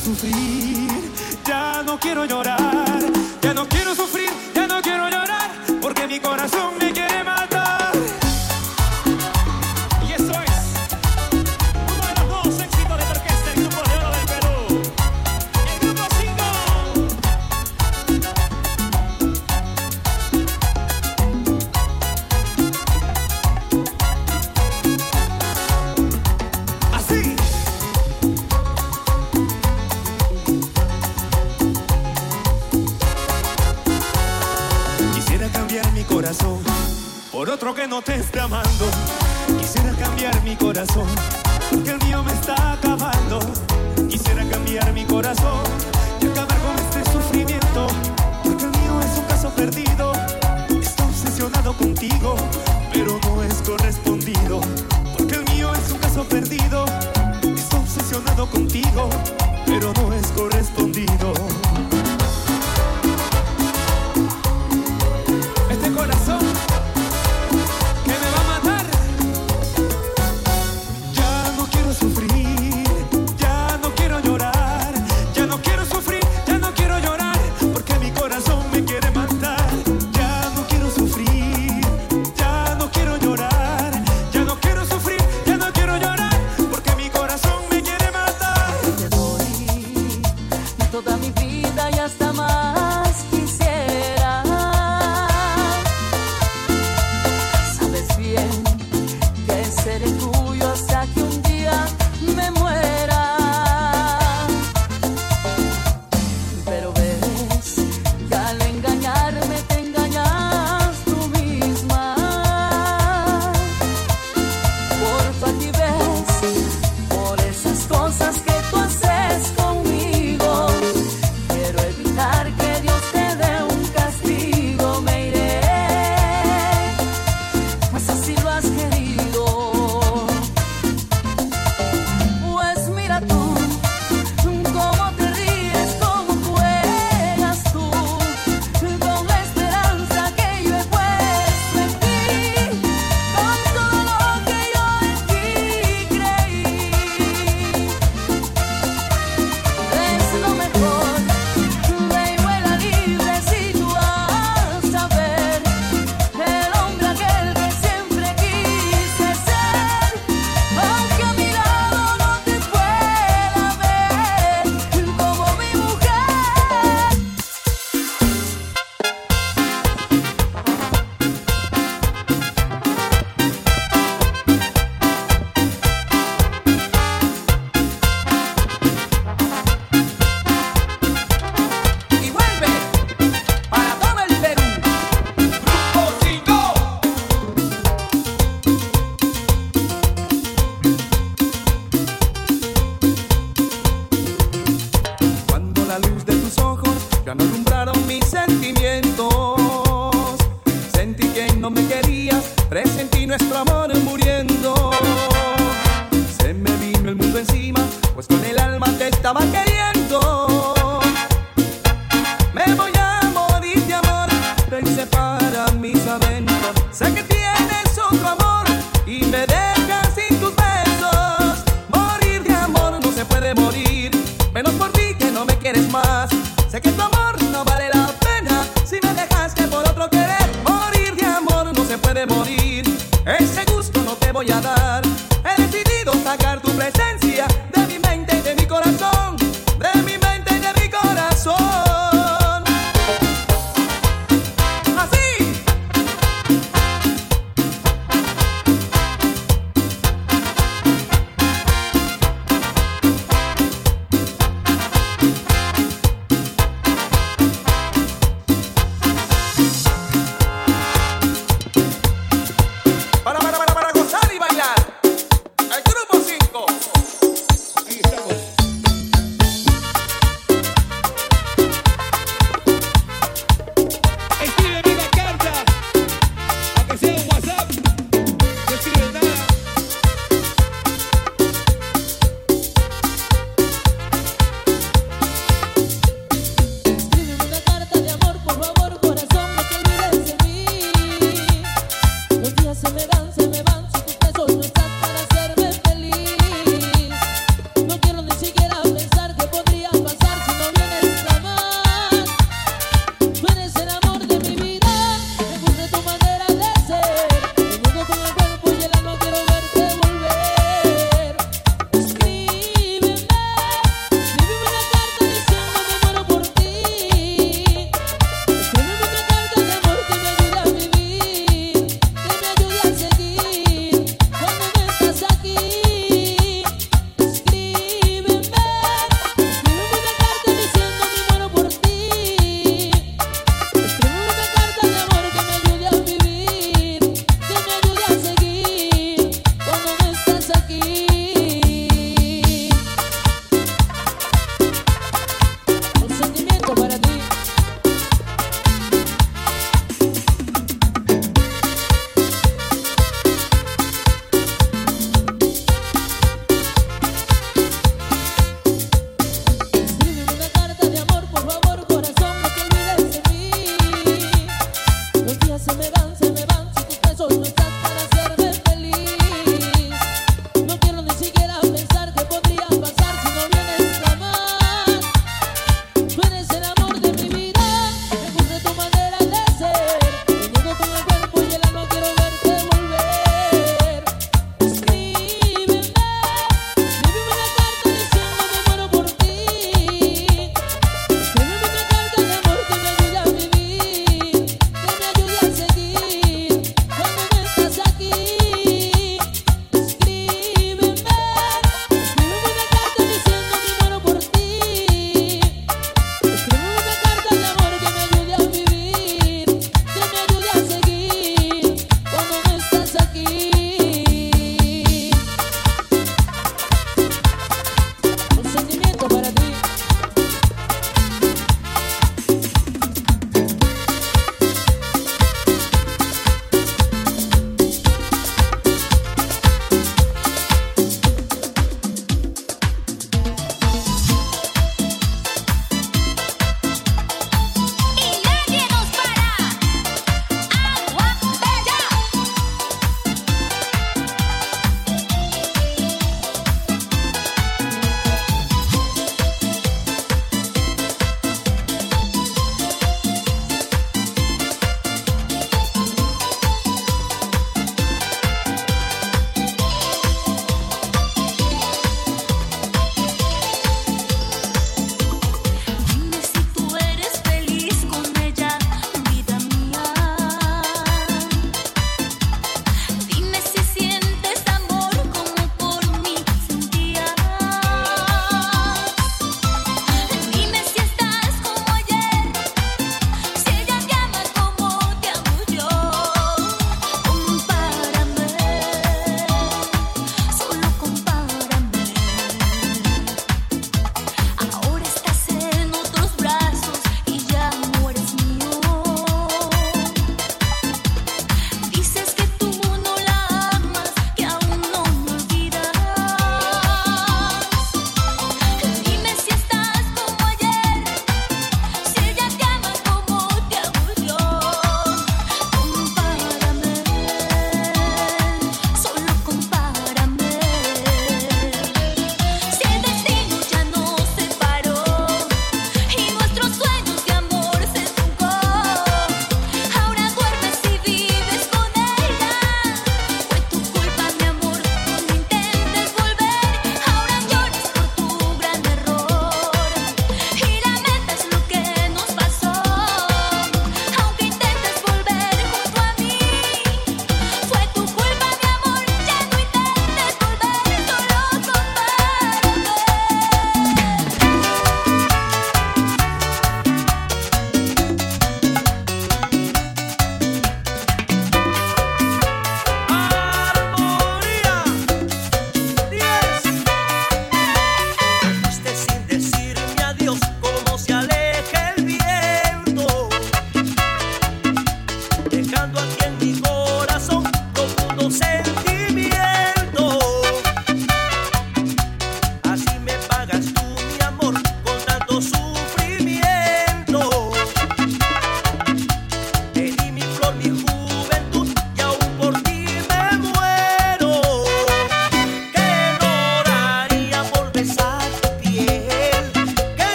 sufrir, ya no quiero llorar, ya no quiero sufrir, ya no quiero llorar, porque mi corazón me quiere. por otro que no te esté amando. Quisiera cambiar mi corazón, porque el mío me está acabando. Quisiera cambiar mi corazón y acabar con este sufrimiento, porque el mío es un caso perdido. Estoy obsesionado contigo, pero no es correspondido, porque el mío es un caso perdido. Estoy obsesionado contigo, pero no es correspondido. morir, ese gusto no te voy a dar.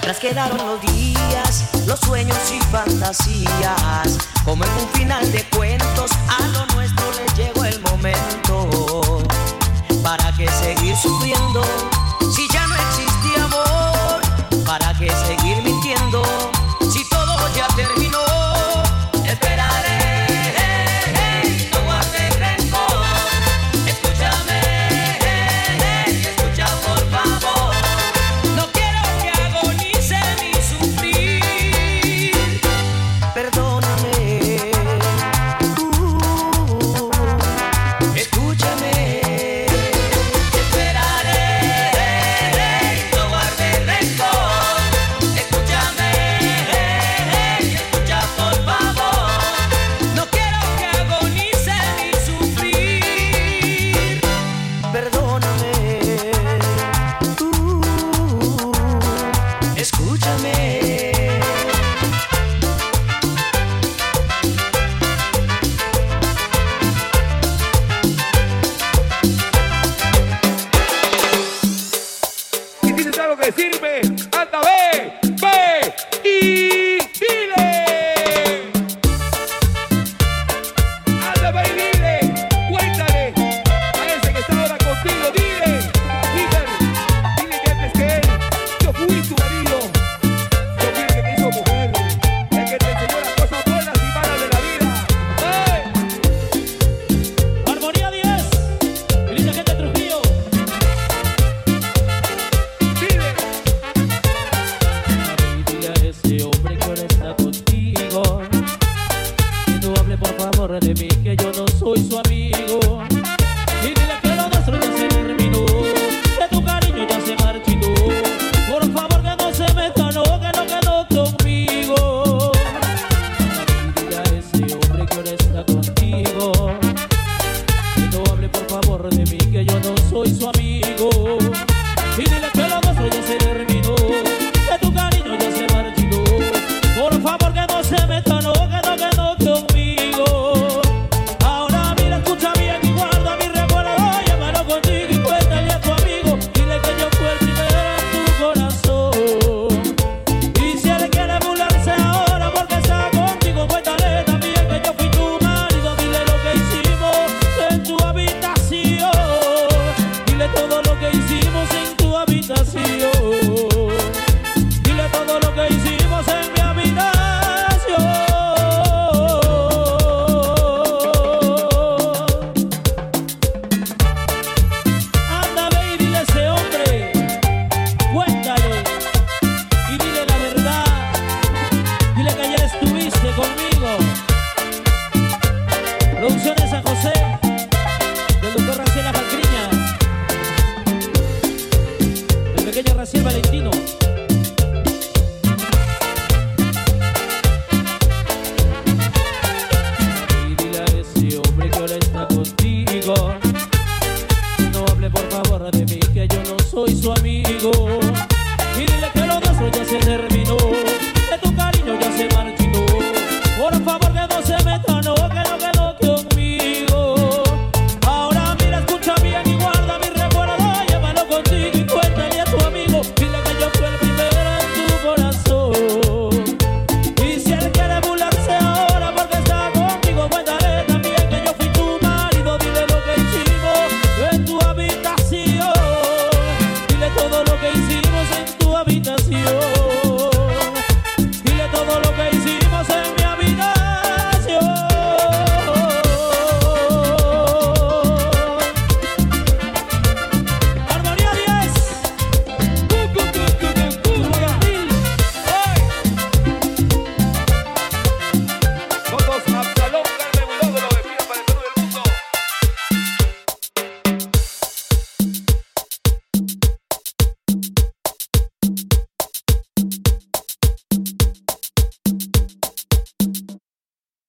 Atrás quedaron los días, los sueños y fantasías. Como en un final de cuentos, a lo nuestro le llegó el momento. ¿Para que seguir sufriendo?